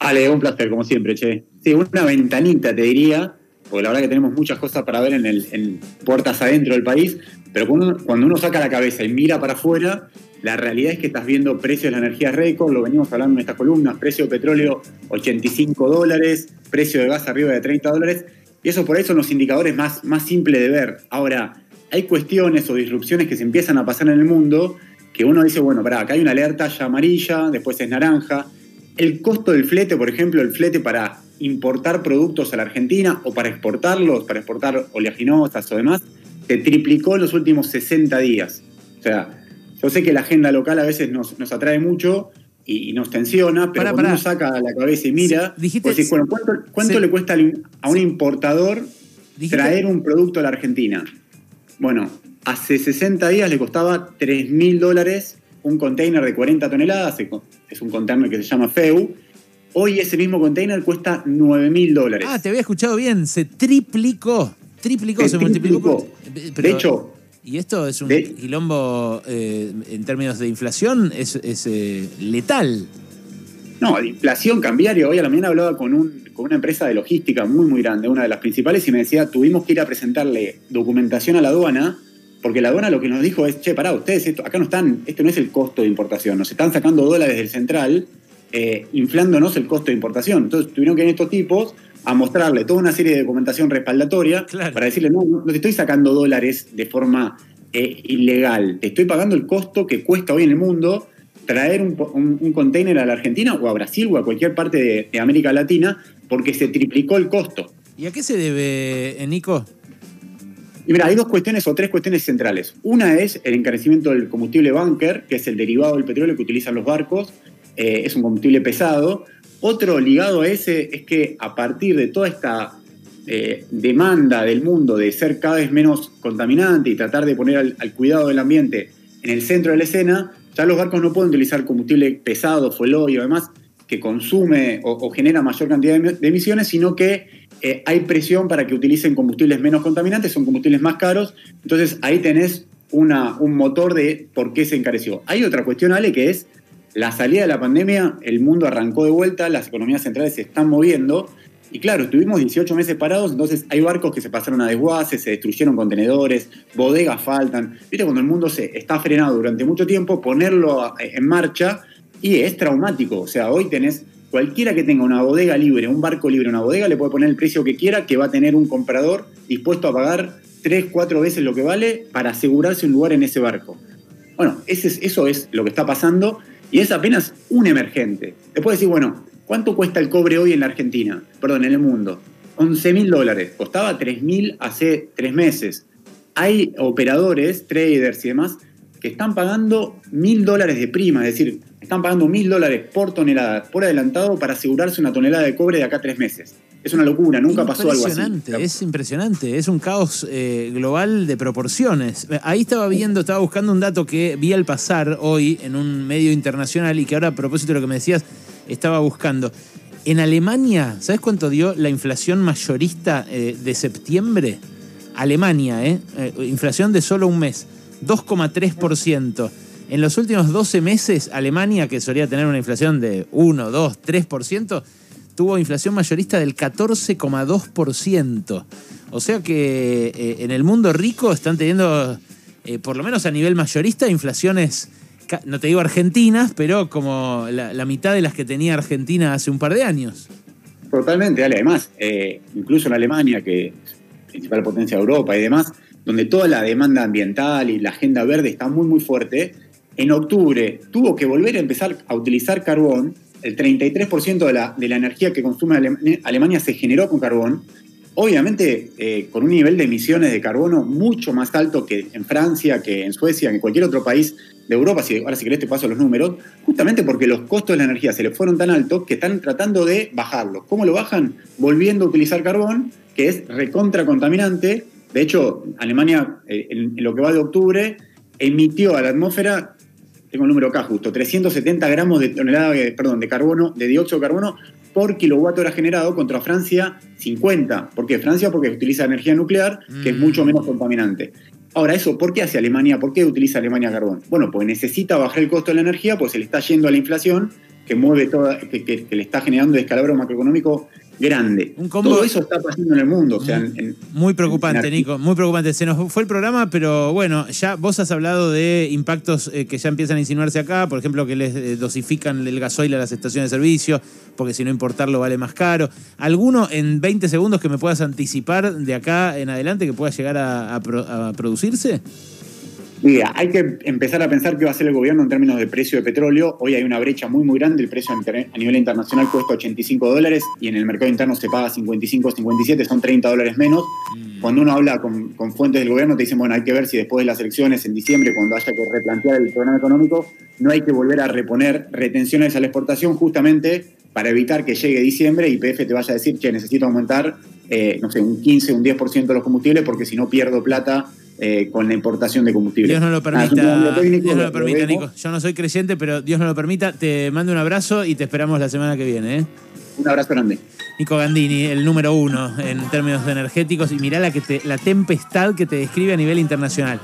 Ale, un placer, como siempre, che. Sí, una ventanita, te diría, porque la verdad que tenemos muchas cosas para ver en, el, en puertas adentro del país, pero cuando uno, saca la cabeza y mira para afuera, la realidad es que estás viendo precios de la energía récord, lo venimos hablando en estas columnas, precio de petróleo 85 dólares, precio de gas arriba de 30 dólares, y eso por eso son los indicadores más, más simples de ver. Ahora, hay cuestiones o disrupciones que se empiezan a pasar en el mundo que uno dice, bueno, pará, acá hay una alerta ya amarilla, después es naranja, el costo del flete, por ejemplo, el flete para importar productos a la Argentina o para exportarlos, para exportar oleaginosas o demás, se triplicó en los últimos 60 días. O sea, yo sé que la agenda local a veces nos, atrae mucho y, nos tensiona, pero cuando uno saca la cabeza y mira, dijiste, pues bueno, ¿cuánto, le cuesta a un importador traer un producto a la Argentina? Bueno, hace 60 días le costaba 3 mil dólares un container de 40 toneladas, es un container que se llama FEU. Hoy ese mismo container cuesta 9 mil dólares. Ah, te había escuchado bien, se triplicó. Triplicó, se, multiplicó. de hecho. Y esto es un quilombo eh, en términos de inflación, es, eh, letal. No, inflación cambiaria. Hoy a la mañana hablaba con, un, con una empresa de logística muy, muy grande, una de las principales, y me decía, tuvimos que ir a presentarle documentación a la aduana porque la aduana lo que nos dijo es, che, pará, ustedes, esto, acá no están, esto no es el costo de importación, nos están sacando dólares del central, eh, inflándonos el costo de importación. Entonces tuvieron que ir estos tipos a mostrarle toda una serie de documentación respaldatoria para decirle, no, no te estoy sacando dólares de forma eh, ilegal, te estoy pagando el costo que cuesta hoy en el mundo traer un, un, container a la Argentina o a Brasil o a cualquier parte de, de América Latina porque se triplicó el costo. ¿Y a qué se debe, Nico? Y mira, hay dos cuestiones o tres cuestiones centrales. Una es el encarecimiento del combustible bunker, que es el derivado del petróleo que utilizan los barcos. Eh, es un combustible pesado. Otro ligado a ese es que a partir de toda esta eh, demanda del mundo de ser cada vez menos contaminante y tratar de poner al, cuidado del ambiente en el centro de la escena, ya los barcos no pueden utilizar combustible pesado, fuel y demás, que consume o, genera mayor cantidad de emisiones, sino que eh, hay presión para que utilicen combustibles menos contaminantes, son combustibles más caros, entonces ahí tenés un motor de por qué se encareció. Hay otra cuestión, Ale, que es la salida de la pandemia, el mundo arrancó de vuelta, las economías centrales se están moviendo, y claro, estuvimos 18 meses parados, entonces hay barcos que se pasaron a desguace, se destruyeron contenedores, bodegas faltan. Viste, cuando el mundo se está frenado durante mucho tiempo, ponerlo en marcha y es traumático. O sea, hoy tenés Cualquiera que tenga una bodega libre, un barco libre, una bodega, le puede poner el precio que quiera, que va a tener un comprador dispuesto a pagar tres, cuatro veces lo que vale para asegurarse un lugar en ese barco. Bueno, ese eso es lo que está pasando y es apenas un emergente. Después decir, bueno, ¿cuánto cuesta el cobre hoy en la Argentina? Perdón, en el mundo. 11 mil dólares. Costaba 3 mil hace tres meses. Hay operadores, traders y demás que están pagando mil dólares de prima, es decir, están pagando mil dólares por tonelada por adelantado para asegurarse una tonelada de cobre de acá a tres meses. Es una locura, nunca pasó algo así. Es impresionante, es un caos eh, global de proporciones. Ahí estaba viendo, estaba buscando un dato que vi al pasar hoy en un medio internacional y que ahora a propósito de lo que me decías, estaba buscando. En Alemania, ¿sabes cuánto dio la inflación mayorista eh, de septiembre? Alemania, ¿eh? ¿eh? Inflación de solo un mes. 2,3%. En los últimos 12 meses, Alemania, que solía tener una inflación de 1, 2, 3%, tuvo inflación mayorista del 14,2%. O sea que eh, en el mundo rico están teniendo, eh, por lo menos a nivel mayorista, inflaciones, no te digo argentinas, pero como la, mitad de las que tenía Argentina hace un par de años. Totalmente, Ale. Además, eh, incluso en Alemania, que es principal potencia de Europa y demás, donde toda la demanda ambiental y la agenda verde está muy, muy fuerte, en octubre tuvo que volver a empezar a utilizar carbón. El 33% de la, de la energía que consume Alemania se generó con carbón. Obviamente eh, con un nivel de emisiones de carbono mucho más alto que en Francia, que en Suecia, que en cualquier otro país de Europa. Si, ahora si querés te paso los números. Justamente porque los costos de la energía se les fueron tan altos que están tratando de bajarlos. ¿Cómo lo bajan? Volviendo a utilizar carbón, que es recontra contaminante de hecho, Alemania, eh, en, lo que va de octubre, emitió a la atmósfera, tengo el número acá justo, 370 gramos de tonelada, perdón, de carbono, de dióxido de carbono por kilowatt hora generado contra Francia 50. ¿Por qué? Francia porque utiliza energía nuclear, que es mucho menos contaminante. Ahora, eso, ¿por qué hace Alemania? ¿Por qué utiliza Alemania carbón? Bueno, pues necesita bajar el costo de la energía, pues se le está yendo a la inflación, que mueve toda, que, que- que le está generando descalabro macroeconómico grande. Un combo- Todo eso está pasando en el mundo. O sea, en- en- Muy preocupante, en- Nico, muy preocupante. Se nos fue el programa, pero bueno, ya vos has hablado de impactos eh, que ya empiezan a insinuarse acá, por ejemplo, que les eh, dosifican el gasoil a las estaciones de servicio, porque si no importarlo vale más caro. ¿Alguno en 20 segundos que me puedas anticipar de acá en adelante que pueda llegar a, a pro- a producirse? Mira, hay que empezar a pensar qué va a hacer el gobierno en términos de precio de petróleo. Hoy hay una brecha muy, muy grande. El precio a nivel internacional cuesta 85 dólares y en el mercado interno se paga 55, 57, son 30 dólares menos. Cuando uno habla con, con fuentes del gobierno, te dicen, bueno, hay que ver si después de las elecciones en diciembre, cuando haya que replantear el programa económico, no hay que volver a reponer retenciones a la exportación justamente para evitar que llegue diciembre y PF te vaya a decir, che, necesito aumentar, eh, no sé, un 15, un 10% de los combustibles porque si no pierdo plata eh, con la importación de combustible. Dios no lo un permita, técnico, Dios no lo permita. Nico. Yo no soy creyente, pero Dios no lo permita. Te mando un abrazo y te esperamos la semana que viene. ¿eh? Un abrazo grande. Nico Gandini, el número uno en términos energéticos, y mirá la, que te- la tempestad que te describe a nivel internacional.